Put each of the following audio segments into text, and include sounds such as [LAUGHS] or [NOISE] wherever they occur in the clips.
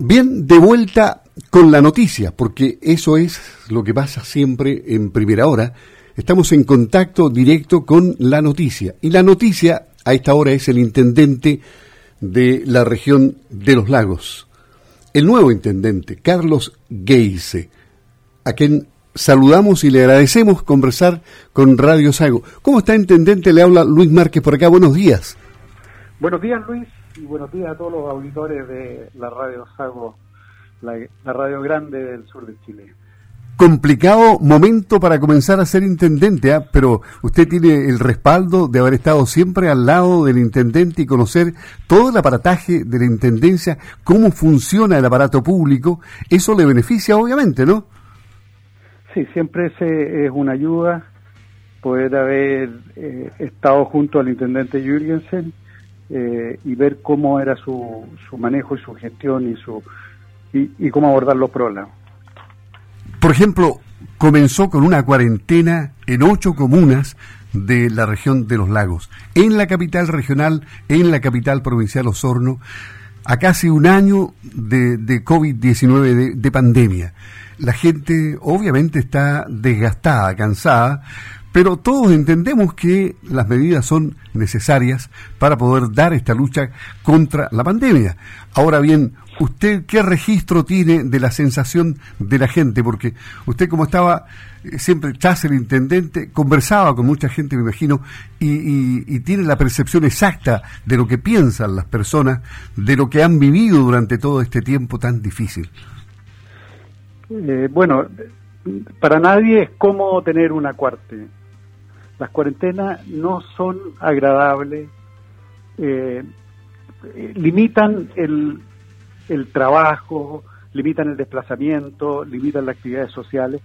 Bien, de vuelta con la noticia, porque eso es lo que pasa siempre en primera hora. Estamos en contacto directo con la noticia. Y la noticia a esta hora es el intendente de la región de los lagos, el nuevo intendente, Carlos Geise, a quien saludamos y le agradecemos conversar con Radio Sago. ¿Cómo está, intendente? Le habla Luis Márquez por acá. Buenos días. Buenos días, Luis y buenos días a todos los auditores de la Radio Sago, la, radio grande del sur de Chile. Complicado momento para comenzar a ser intendente, ¿ah? pero usted tiene el respaldo de haber estado siempre al lado del intendente y conocer todo el aparataje de la intendencia, cómo funciona el aparato público. Eso le beneficia, obviamente, ¿no? Sí, siempre es una ayuda poder haber eh, estado junto al intendente Jürgensen eh, y ver cómo era su, su manejo y su gestión y, su, y, cómo abordar los problemas. Por ejemplo, comenzó con una cuarentena en ocho comunas de la región de los lagos, en la capital regional, en la capital provincial Osorno, a casi un año de, de COVID-19, de, de pandemia. La gente obviamente está desgastada, cansada, pero todos entendemos que las medidas son necesarias para poder dar esta lucha contra la pandemia. Ahora bien, ¿usted qué registro tiene de la sensación de la gente? Porque usted como estaba eh, siempre tras el intendente, conversaba con mucha gente, me imagino, y, tiene la percepción exacta de lo que piensan las personas, de lo que han vivido durante todo este tiempo tan difícil. Eh, bueno, para nadie es cómodo tener una cuarte las cuarentenas no son agradables, eh, limitan el, trabajo, limitan el desplazamiento, limitan las actividades sociales,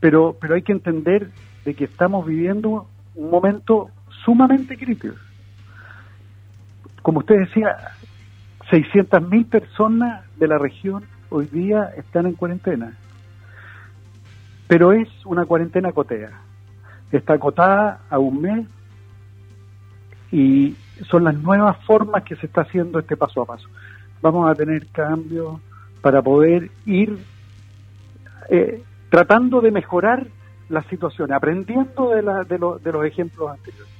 pero, pero hay que entender de que estamos viviendo un momento sumamente crítico. Como usted decía, 600.000 personas de la región hoy día están en cuarentena, pero es una cuarentena cotea está acotada a un mes y son las nuevas formas que se está haciendo este paso a paso. Vamos a tener cambios para poder ir eh, tratando de mejorar la situación, aprendiendo de, la, de, de, los ejemplos anteriores.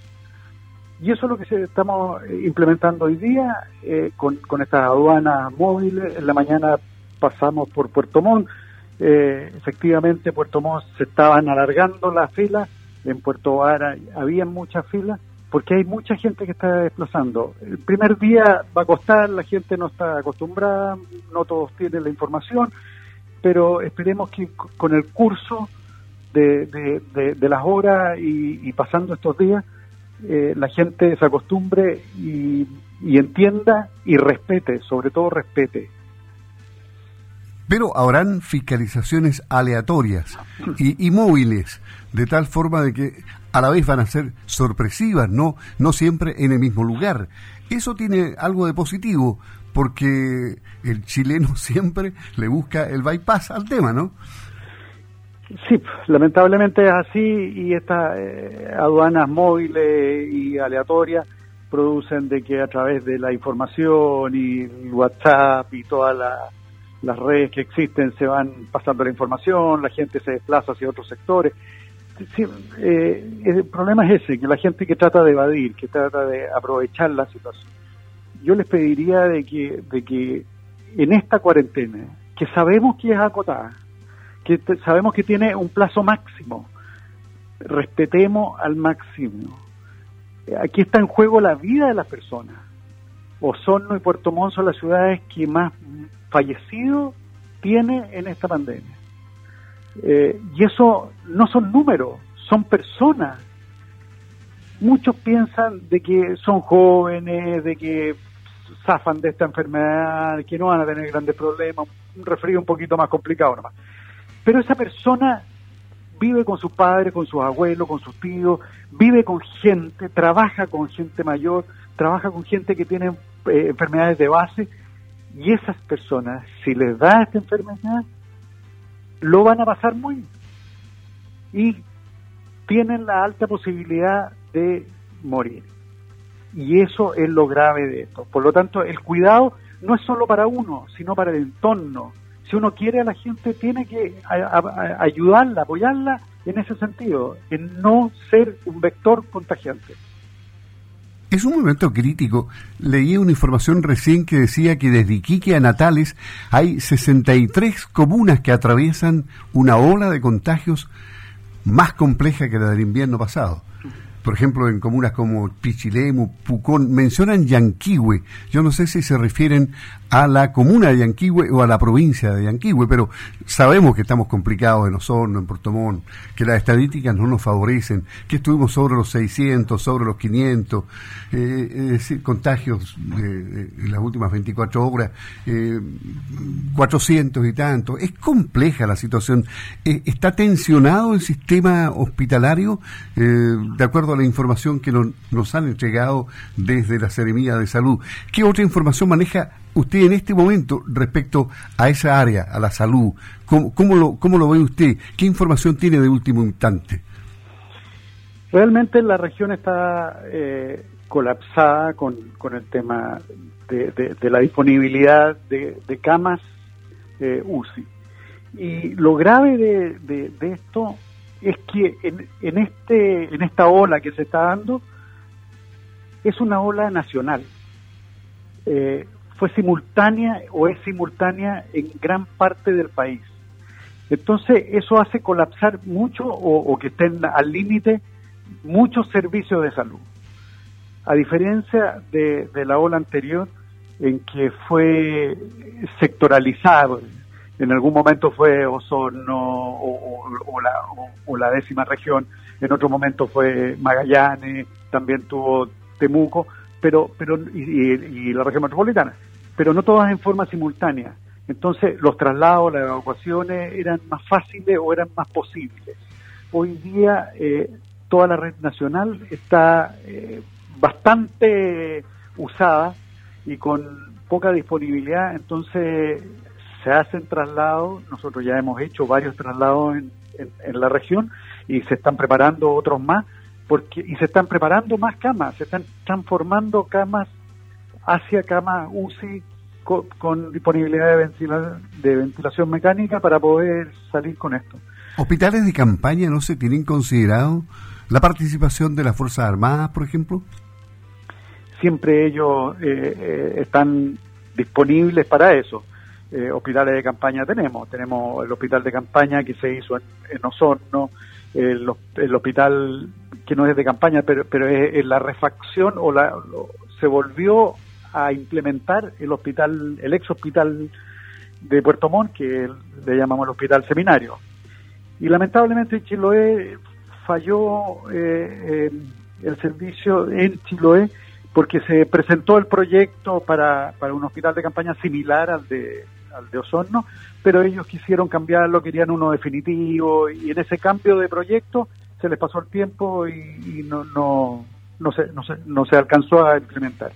Y eso es lo que estamos implementando hoy día eh, con, con estas aduanas móviles. En la mañana pasamos por Puerto Montt. Eh, efectivamente, Puerto Montt se estaban alargando las filas en Puerto Vara había muchas filas porque hay mucha gente que está desplazando. El primer día va a costar, la gente no está acostumbrada, no todos tienen la información, pero esperemos que con el curso de, las horas y, pasando estos días, eh, la gente se acostumbre y entienda y respete, sobre todo respete pero habrán fiscalizaciones aleatorias y, móviles, de tal forma de que a la vez van a ser sorpresivas, no, no siempre en el mismo lugar. Eso tiene algo de positivo, porque el chileno [LAUGHS] siempre le busca el bypass al tema, ¿no? Sí, lamentablemente es así y estas eh, aduanas móviles y aleatorias producen de que a través de la información y WhatsApp y toda la las redes que existen se van pasando la información, la gente se desplaza hacia otros sectores. Eh, el problema es ese, que la gente que trata de evadir, que trata de aprovechar la situación. Yo les pediría de que, de que en esta cuarentena, que sabemos que es acotada, que sabemos que tiene un plazo máximo, respetemos al máximo. Aquí está en juego la vida de las personas. Osorno y Puerto Montt son las ciudades que más fallecidos tiene en esta pandemia. Eh, y eso no son números, son personas. Muchos piensan de que son jóvenes, de que zafan de esta enfermedad, que no van a tener grandes problemas, un resfrío un poquito más complicado nomás. Pero esa persona vive con sus padres, con sus abuelos, con sus tíos, vive con gente, trabaja con gente mayor, trabaja con gente que tiene eh, enfermedades de base y esas personas, si les da esta enfermedad, lo van a pasar muy y tienen la alta posibilidad de morir. Y eso es lo grave de esto. Por lo tanto, el cuidado no es solo para uno, sino para el entorno. Si uno quiere a la gente, tiene que ayudarla, apoyarla en ese sentido, en no ser un vector contagiante. Es un momento crítico. Leí una información recién que decía que desde Iquique a Natales hay 63 comunas que atraviesan una ola de contagios más compleja que la del invierno pasado por ejemplo, en comunas como Pichilemu, Pucón, mencionan Yanquihue. Yo no sé si se refieren a la comuna de Yanquihue o a la provincia de Yanquihue, pero sabemos que estamos complicados en Osorno, en Portomón, que las estadísticas no nos favorecen, que estuvimos sobre los 600, sobre los 500, eh, es decir, contagios eh, en las últimas 24 horas, eh, 400 y tanto. Es compleja la situación. Eh, ¿Está tensionado el sistema hospitalario? de acuerdo a la información que nos han entregado desde la Seremía de Salud. ¿Qué otra información maneja usted en este momento respecto a esa área, a la salud? ¿Cómo, lo, cómo lo ve usted? ¿Qué información tiene de último instante? Realmente la región está eh, colapsada con, con, el tema de, la disponibilidad de, camas eh, UCI. Y lo grave de, de esto es que en, en, este, en esta ola que se está dando es una ola nacional. Eh, fue simultánea o es simultánea en gran parte del país. Entonces eso hace colapsar mucho o, que estén al límite muchos servicios de salud. A diferencia de, de la ola anterior en que fue sectoralizado, en algún momento fue Osorno o, la, décima región, en otro momento fue Magallanes, también tuvo Temuco, pero, pero y, la región metropolitana, pero no todas en forma simultánea. Entonces los traslados, las evacuaciones eran más fáciles o eran más posibles. Hoy día eh, toda la red nacional está eh, bastante usada y con poca disponibilidad, entonces se hacen traslados, nosotros ya hemos hecho varios traslados en, en, la región y se están preparando otros más, porque y se están preparando más camas, se están transformando camas hacia camas UCI con, disponibilidad de, de ventilación mecánica para poder salir con esto. ¿Hospitales de campaña no se tienen considerado la participación de las Fuerzas Armadas, por ejemplo? Siempre ellos eh, eh, están disponibles para eso eh, hospitales de campaña tenemos. Tenemos el hospital de campaña que se hizo en, Osorno, el, hospital que no es de campaña, pero, pero es, la refacción o la, se volvió a implementar el hospital, el ex hospital de Puerto Montt, que le llamamos el hospital seminario. Y lamentablemente Chiloé falló eh, el servicio en Chiloé porque se presentó el proyecto para, para un hospital de campaña similar al de al de Osorno, pero ellos quisieron cambiarlo, querían uno definitivo y en ese cambio de proyecto se les pasó el tiempo y, no, no, no, se, no, se, no se alcanzó a implementar.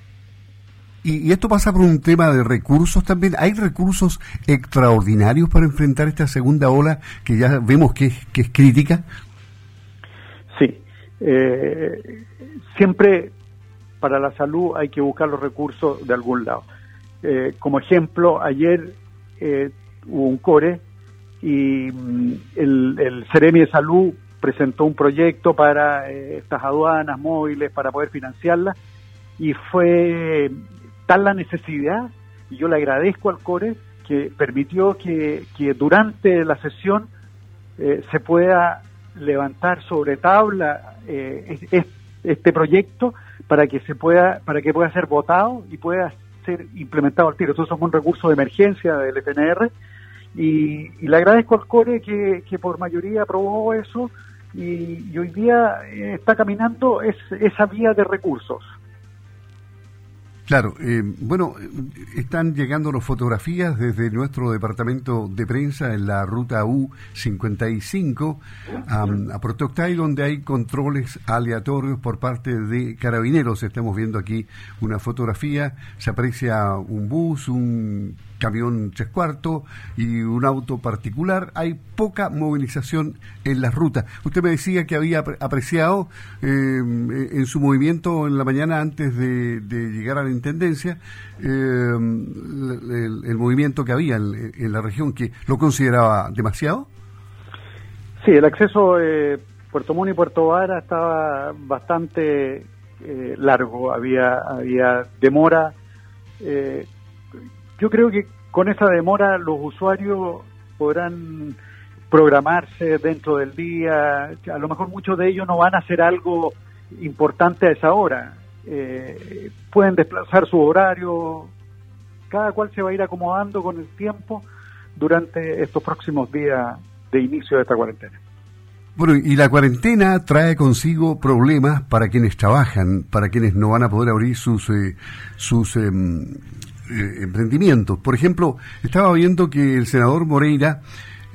Y, esto pasa por un tema de recursos también. ¿Hay recursos extraordinarios para enfrentar esta segunda ola que ya vemos que es, que es crítica? Sí. Eh, siempre para la salud hay que buscar los recursos de algún lado. Eh, como ejemplo, ayer eh, hubo un core y mm, el, el Ceremi de Salud presentó un proyecto para eh, estas aduanas móviles para poder financiarlas y fue tal la necesidad y yo le agradezco al core que permitió que, que durante la sesión eh, se pueda levantar sobre tabla este proyecto para que se pueda para que pueda ser votado y pueda ser implementado al tiro. Eso somos un recurso de emergencia del FNR y, le agradezco al CORE que, por mayoría aprobó eso y, hoy día eh, está caminando esa vía de recursos. Claro, eh, bueno, están llegando las fotografías desde nuestro departamento de prensa en la ruta U55 a, a donde hay controles aleatorios por parte de carabineros. Estamos viendo aquí una fotografía, se aprecia un bus, un camión tres cuartos y un auto particular. Hay poca movilización en las rutas. Usted me decía que había apreciado eh, en su movimiento en la mañana antes de, llegar al Intendencia el, movimiento que había en, la región, que lo consideraba demasiado. Sí, el acceso eh, Puerto Muni y Puerto Vara estaba bastante eh, largo, había, había demora. Yo creo que con esa demora los usuarios podrán programarse dentro del día, a lo mejor muchos de ellos no van a hacer algo importante a esa hora, eh, pueden desplazar su horario, cada cual se va a ir acomodando con el tiempo durante estos próximos días de inicio de esta cuarentena. Bueno, y la cuarentena trae consigo problemas para quienes trabajan, para quienes no van a poder abrir sus, eh, sus em, eh, emprendimientos. Por ejemplo, estaba viendo que el senador Moreira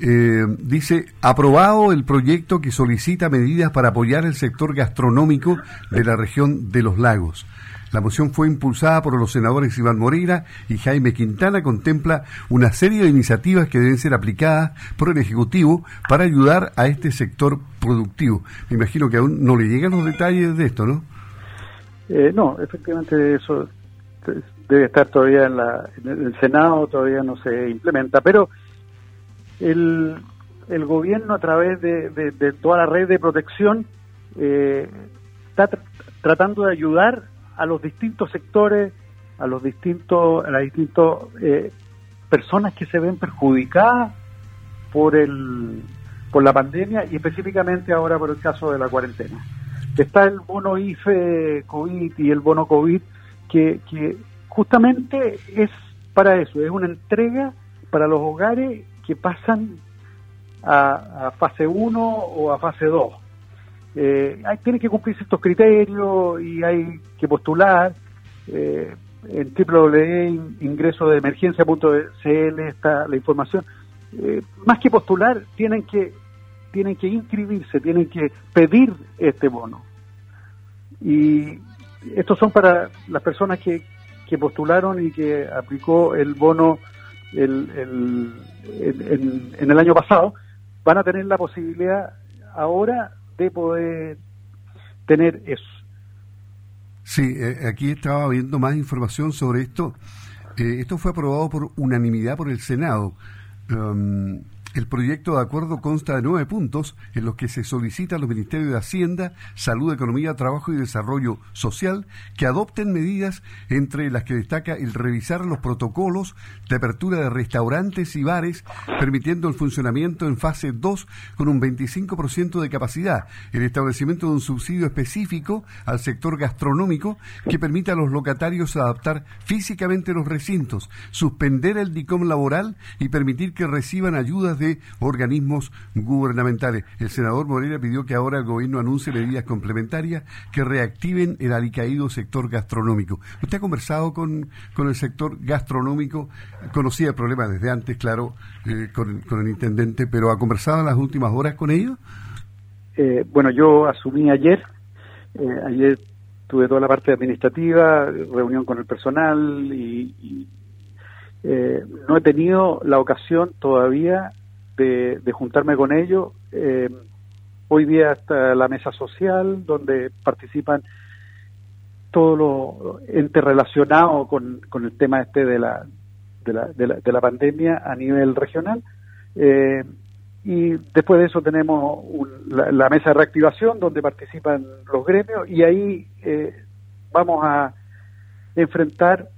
eh, dice, aprobado el proyecto que solicita medidas para apoyar el sector gastronómico de la región de los lagos. La moción fue impulsada por los senadores Iván Moreira y Jaime Quintana. Contempla una serie de iniciativas que deben ser aplicadas por el Ejecutivo para ayudar a este sector productivo. Me imagino que aún no le llegan los detalles de esto, ¿no? Eh, no, efectivamente eso debe estar todavía en, la, en el Senado, todavía no se implementa, pero el, el gobierno a través de, toda la red de protección eh, está tratando de ayudar a los distintos sectores, a los distintos, a las distintas eh, personas que se ven perjudicadas por el por la pandemia y específicamente ahora por el caso de la cuarentena. Está el bono IFE COVID y el bono COVID que justamente es para eso, es una entrega para los hogares que pasan a, fase 1 o a fase 2. Eh, hay, tienen que cumplirse estos criterios y hay que postular. Eh, en www.ingresodeemergencia.cl está la información. Eh, más que postular, tienen que tienen que inscribirse, tienen que pedir este bono. Y estos son para las personas que, que postularon y que aplicó el bono el, el, en, el año pasado, van a tener la posibilidad ahora de poder tener eso. Sí, eh, aquí estaba viendo más información sobre esto. Eh, esto fue aprobado por unanimidad por el Senado. Um, el proyecto de acuerdo consta de nueve puntos en los que se solicita a los Ministerios de Hacienda, Salud, Economía, Trabajo y Desarrollo Social que adopten medidas entre las que destaca el revisar los protocolos de apertura de restaurantes y bares, permitiendo el funcionamiento en fase 2 con un 25% de capacidad, el establecimiento de un subsidio específico al sector gastronómico que permita a los locatarios adaptar físicamente los recintos, suspender el DICOM laboral y permitir que reciban ayudas de organismos gubernamentales. El senador Moreira pidió que ahora el gobierno anuncie medidas complementarias que reactiven el alicaído sector gastronómico. ¿Usted ha conversado con, con el sector gastronómico? Conocía el problema desde antes, claro, eh, con, el intendente, pero ¿ha conversado en las últimas horas con ellos? Eh, bueno, yo asumí ayer, eh, ayer tuve toda la parte administrativa, reunión con el personal y, no he tenido la ocasión todavía de, juntarme con ellos. Eh, hoy día está la mesa social, donde participan todo lo interrelacionado con, con el tema este de la, de la, de la, pandemia a nivel regional. Eh, y después de eso tenemos la, mesa de reactivación donde participan los gremios y ahí eh, vamos a enfrentar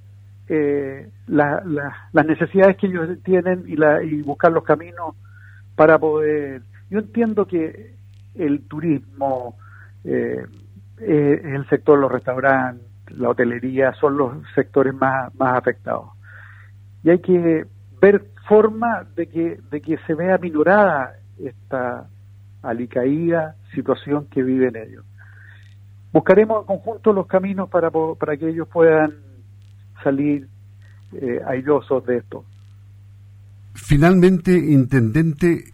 las necesidades que ellos tienen y, la, y buscar los caminos para poder... Yo entiendo que el turismo, eh, el sector los restaurantes, la hotelería, son los sectores más, más afectados. Y hay que ver forma de que, de que se vea minorada esta alicaída situación que viven ellos. Buscaremos en conjunto los caminos para, para que ellos puedan salir eh, airosos de esto. Finalmente, intendente,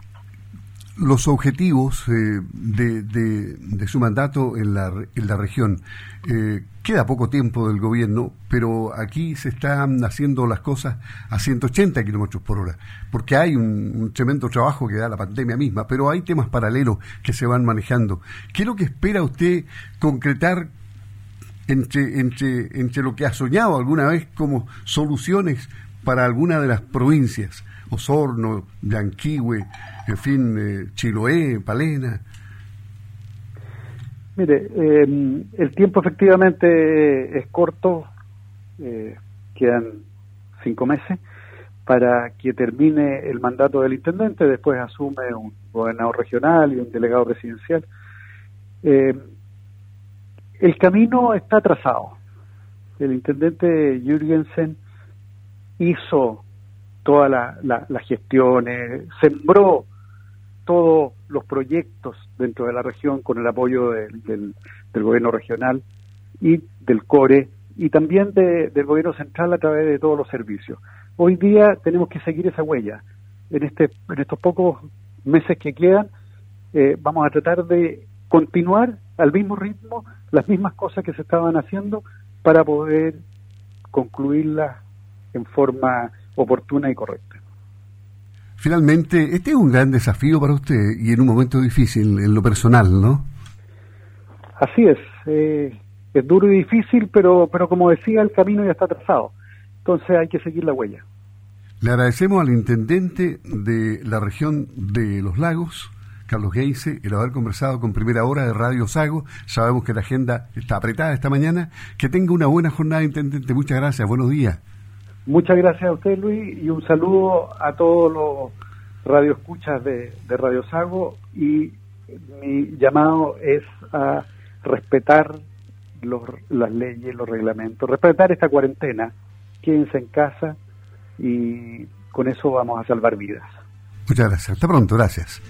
los objetivos eh, de, su mandato en la, en la región. Eh, queda poco tiempo del gobierno, pero aquí se están haciendo las cosas a 180 kilómetros por hora, porque hay un, tremendo trabajo que da la pandemia misma, pero hay temas paralelos que se van manejando. ¿Qué es lo que espera usted concretar entre, entre, entre lo que ha soñado alguna vez como soluciones para alguna de las provincias, Osorno, Yanquihue, en fin, eh, Chiloé, Palena. Mire, em, el tiempo efectivamente es corto, eh, quedan cinco meses para que termine el mandato del intendente, después asume un gobernador regional y un delegado presidencial. Eh, el camino está trazado. El intendente Jürgensen hizo todas las gestiones, sembró todos los proyectos dentro de la región con el apoyo del, gobierno regional y del CORE y también del gobierno central a través de todos los servicios. Hoy día tenemos que seguir esa huella. En, este, en estos pocos meses que quedan, eh, vamos a tratar de continuar al mismo ritmo las mismas cosas que se estaban haciendo para poder concluirlas en forma oportuna y correcta. Finalmente, este es un gran desafío para usted y en un momento difícil en lo personal, ¿no? Así es. Eh, es duro y difícil, pero, pero como decía, el camino ya está trazado. Entonces hay que seguir la huella. Le agradecemos al intendente de la región de Los Lagos, Carlos Geise, el haber conversado con Primera Hora de Radio Sago. Sabemos que la agenda está apretada esta mañana. Que tenga una buena jornada, intendente. Muchas gracias. Buenos días. Muchas gracias a usted, Luis, y un saludo a todos los radioescuchas de, de Radio Sago. Y mi llamado es a respetar los, las leyes, los reglamentos, respetar esta cuarentena quédense en casa y con eso vamos a salvar vidas. Muchas gracias. Hasta pronto. Gracias.